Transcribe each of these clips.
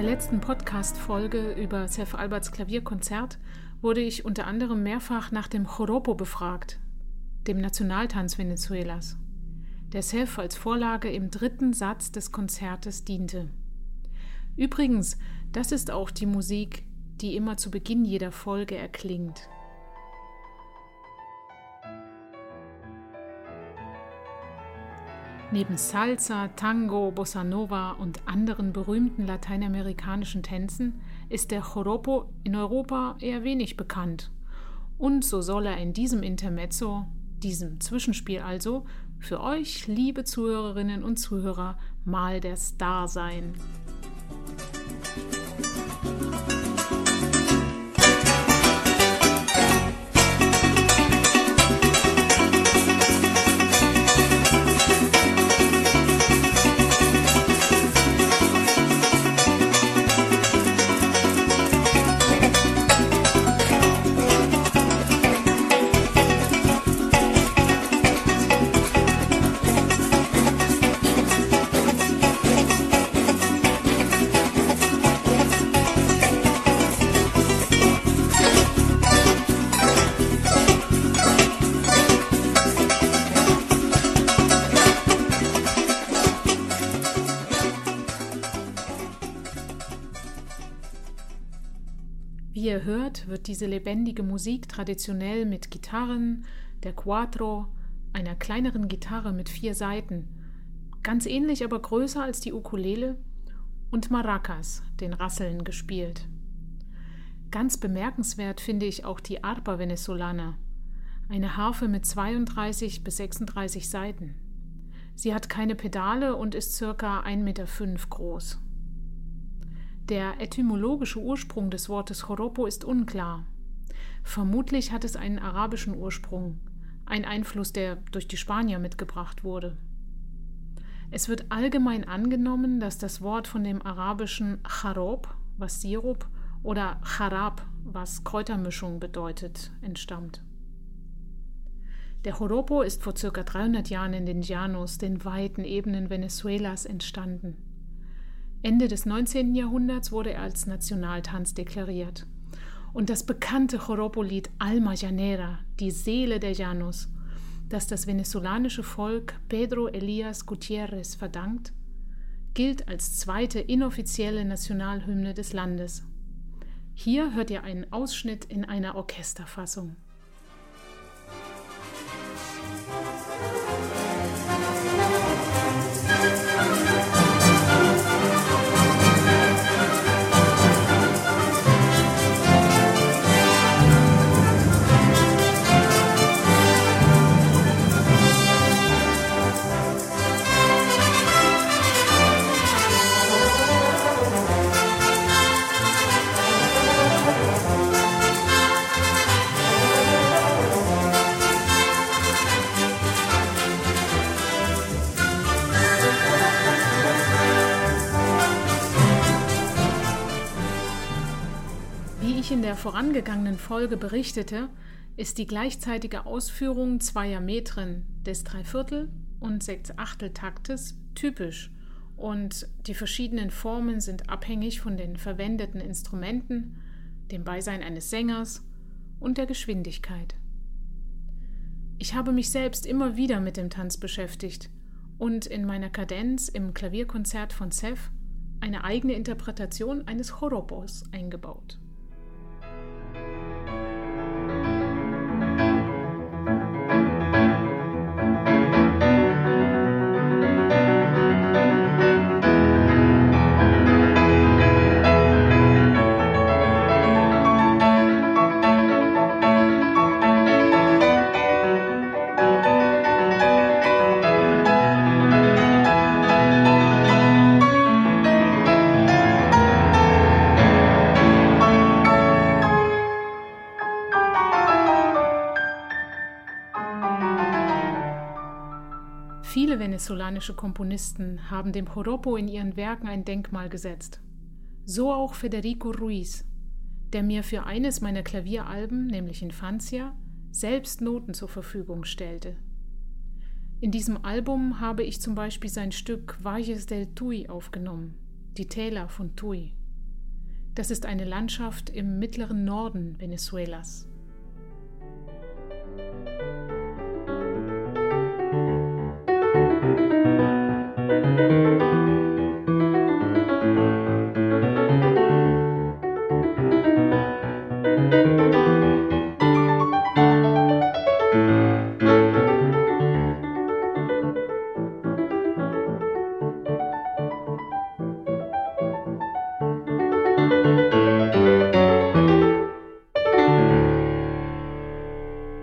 der letzten Podcast-Folge über Seth Alberts Klavierkonzert wurde ich unter anderem mehrfach nach dem Joropo befragt, dem Nationaltanz Venezuelas, der Seth als Vorlage im dritten Satz des Konzertes diente. Übrigens, das ist auch die Musik, die immer zu Beginn jeder Folge erklingt. Neben Salsa, Tango, Bossa Nova und anderen berühmten lateinamerikanischen Tänzen ist der Joropo in Europa eher wenig bekannt. Und so soll er in diesem Intermezzo, diesem Zwischenspiel also, für euch, liebe Zuhörerinnen und Zuhörer, mal der Star sein. Diese lebendige Musik traditionell mit Gitarren, der Quattro, einer kleineren Gitarre mit vier Saiten, ganz ähnlich aber größer als die Ukulele, und Maracas, den Rasseln, gespielt. Ganz bemerkenswert finde ich auch die Arpa Venezolana, eine Harfe mit 32 bis 36 Saiten. Sie hat keine Pedale und ist circa 1,5 Meter groß. Der etymologische Ursprung des Wortes Joropo ist unklar. Vermutlich hat es einen arabischen Ursprung, ein Einfluss, der durch die Spanier mitgebracht wurde. Es wird allgemein angenommen, dass das Wort von dem arabischen Charob, was Sirup, oder Charab, was Kräutermischung bedeutet, entstammt. Der Joropo ist vor ca. 300 Jahren in den Llanos, den weiten Ebenen Venezuelas, entstanden. Ende des 19. Jahrhunderts wurde er als Nationaltanz deklariert. Und das bekannte Joropo-Lied Alma Llanera, die Seele der Llanos, das das venezolanische Volk Pedro Elias Gutierrez verdankt, gilt als zweite inoffizielle Nationalhymne des Landes. Hier hört ihr einen Ausschnitt in einer Orchesterfassung. Der vorangegangenen Folge berichtete, ist die gleichzeitige Ausführung zweier Metren des Dreiviertel- und Sechsachteltaktes typisch und die verschiedenen Formen sind abhängig von den verwendeten Instrumenten, dem Beisein eines Sängers und der Geschwindigkeit. Ich habe mich selbst immer wieder mit dem Tanz beschäftigt und in meiner Kadenz im Klavierkonzert von Seth eine eigene Interpretation eines Choropos eingebaut. Venezolanische Komponisten haben dem Joropo in ihren Werken ein Denkmal gesetzt. So auch Federico Ruiz, der mir für eines meiner Klavieralben, nämlich Infancia, selbst Noten zur Verfügung stellte. In diesem Album habe ich zum Beispiel sein Stück Valles del Tuy aufgenommen, die Täler von Tuy. Das ist eine Landschaft im mittleren Norden Venezuelas.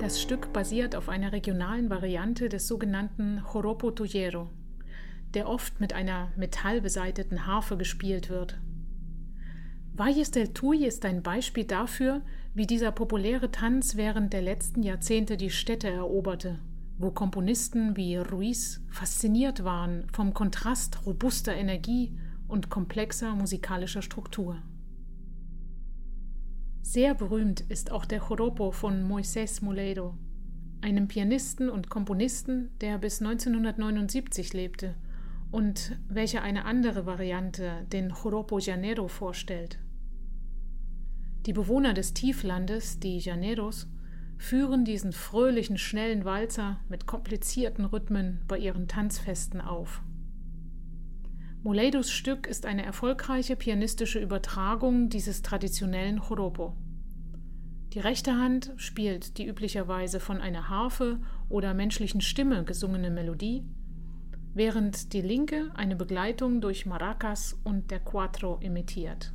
Das Stück basiert auf einer regionalen Variante des sogenannten Joropo Tuyero, der oft mit einer metallbeseiteten Harfe gespielt wird. Valles del Tuy ist ein Beispiel dafür, wie dieser populäre Tanz während der letzten Jahrzehnte die Städte eroberte, wo Komponisten wie Ruiz fasziniert waren vom Kontrast robuster Energie und komplexer musikalischer Struktur. Sehr berühmt ist auch der Joropo von Moisés Moledo, einem Pianisten und Komponisten, der bis 1979 lebte und welcher eine andere Variante, den Joropo Janero, vorstellt. Die Bewohner des Tieflandes, die Janeros, führen diesen fröhlichen, schnellen Walzer mit komplizierten Rhythmen bei ihren Tanzfesten auf. Moleidos Stück ist eine erfolgreiche pianistische Übertragung dieses traditionellen Joropo. Die rechte Hand spielt die üblicherweise von einer Harfe oder menschlichen Stimme gesungene Melodie, während die linke eine Begleitung durch Maracas und der Cuatro imitiert.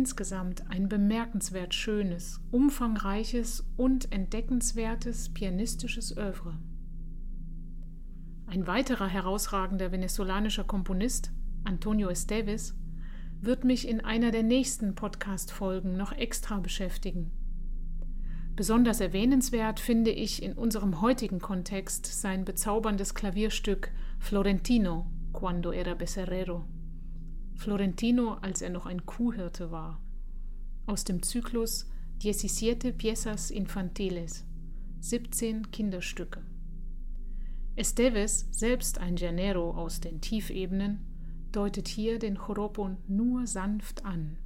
Insgesamt ein bemerkenswert schönes, umfangreiches und entdeckenswertes pianistisches Övre. Ein weiterer herausragender venezolanischer Komponist, Antonio Esteves, wird mich in einer der nächsten Podcast-Folgen noch extra beschäftigen. Besonders erwähnenswert finde ich in unserem heutigen Kontext sein bezauberndes Klavierstück Florentino, Cuando era Becerrero. Florentino, als er noch ein Kuhhirte war. Aus dem Zyklus Diecisiete Piezas Infantiles, 17 Kinderstücke. Esteves, selbst ein Janero aus den Tiefebenen, deutet hier den Choropon nur sanft an.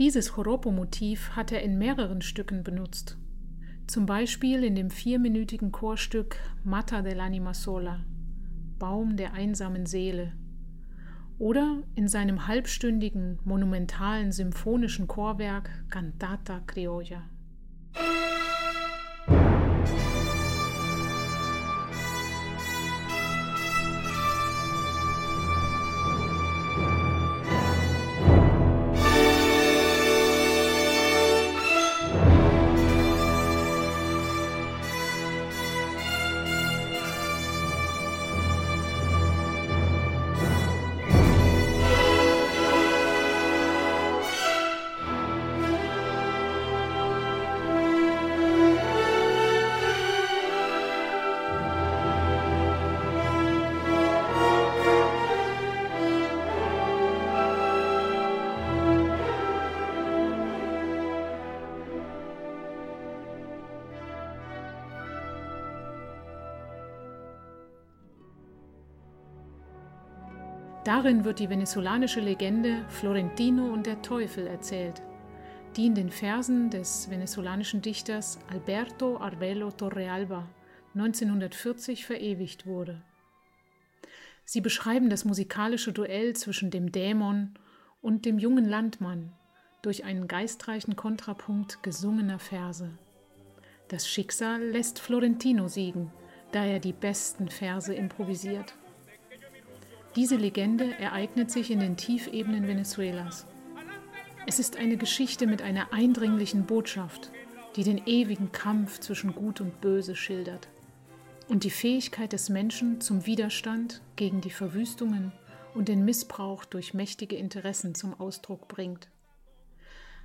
Dieses Joropo-Motiv hat er in mehreren Stücken benutzt. Zum Beispiel in dem vierminütigen Chorstück Mata dell'anima sola, Baum der einsamen Seele, oder in seinem halbstündigen, monumentalen symphonischen Chorwerk Cantata Criolla. Darin wird die venezolanische Legende Florentino und der Teufel erzählt, die in den Versen des venezolanischen Dichters Alberto Arbelo Torrealba 1940 verewigt wurde. Sie beschreiben das musikalische Duell zwischen dem Dämon und dem jungen Landmann durch einen geistreichen Kontrapunkt gesungener Verse. Das Schicksal lässt Florentino siegen, da er die besten Verse improvisiert. Diese Legende ereignet sich in den Tiefebenen Venezuelas. Es ist eine Geschichte mit einer eindringlichen Botschaft, die den ewigen Kampf zwischen Gut und Böse schildert und die Fähigkeit des Menschen zum Widerstand gegen die Verwüstungen und den Missbrauch durch mächtige Interessen zum Ausdruck bringt.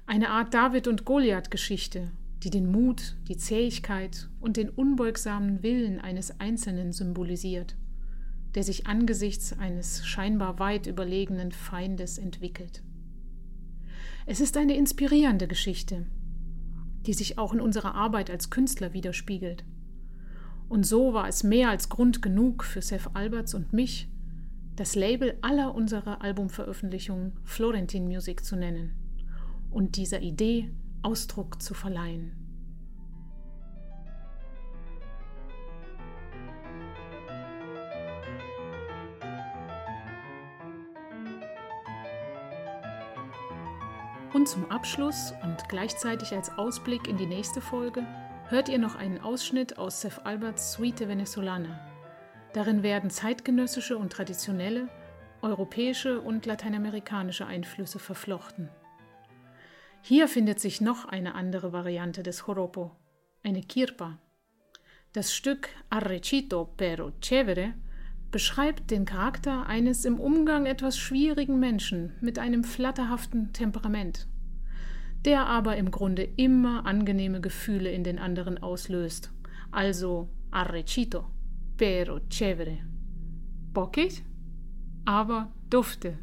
Eine Art David- und Goliath-Geschichte, die den Mut, die Zähigkeit und den unbeugsamen Willen eines Einzelnen symbolisiert der sich angesichts eines scheinbar weit überlegenen Feindes entwickelt. Es ist eine inspirierende Geschichte, die sich auch in unserer Arbeit als Künstler widerspiegelt. Und so war es mehr als Grund genug für Seth Alberts und mich, das Label aller unserer Albumveröffentlichungen Florentin Music zu nennen und dieser Idee Ausdruck zu verleihen. Zum Abschluss und gleichzeitig als Ausblick in die nächste Folge hört ihr noch einen Ausschnitt aus Seth Alberts Suite Venezolana. Darin werden zeitgenössische und traditionelle, europäische und lateinamerikanische Einflüsse verflochten. Hier findet sich noch eine andere Variante des Joropo, eine Kirpa. Das Stück Arrecito pero chévere beschreibt den Charakter eines im Umgang etwas schwierigen Menschen mit einem flatterhaften Temperament, der aber im Grunde immer angenehme Gefühle in den anderen auslöst. Also arrecito, pero chévere. Bockig, aber dufte.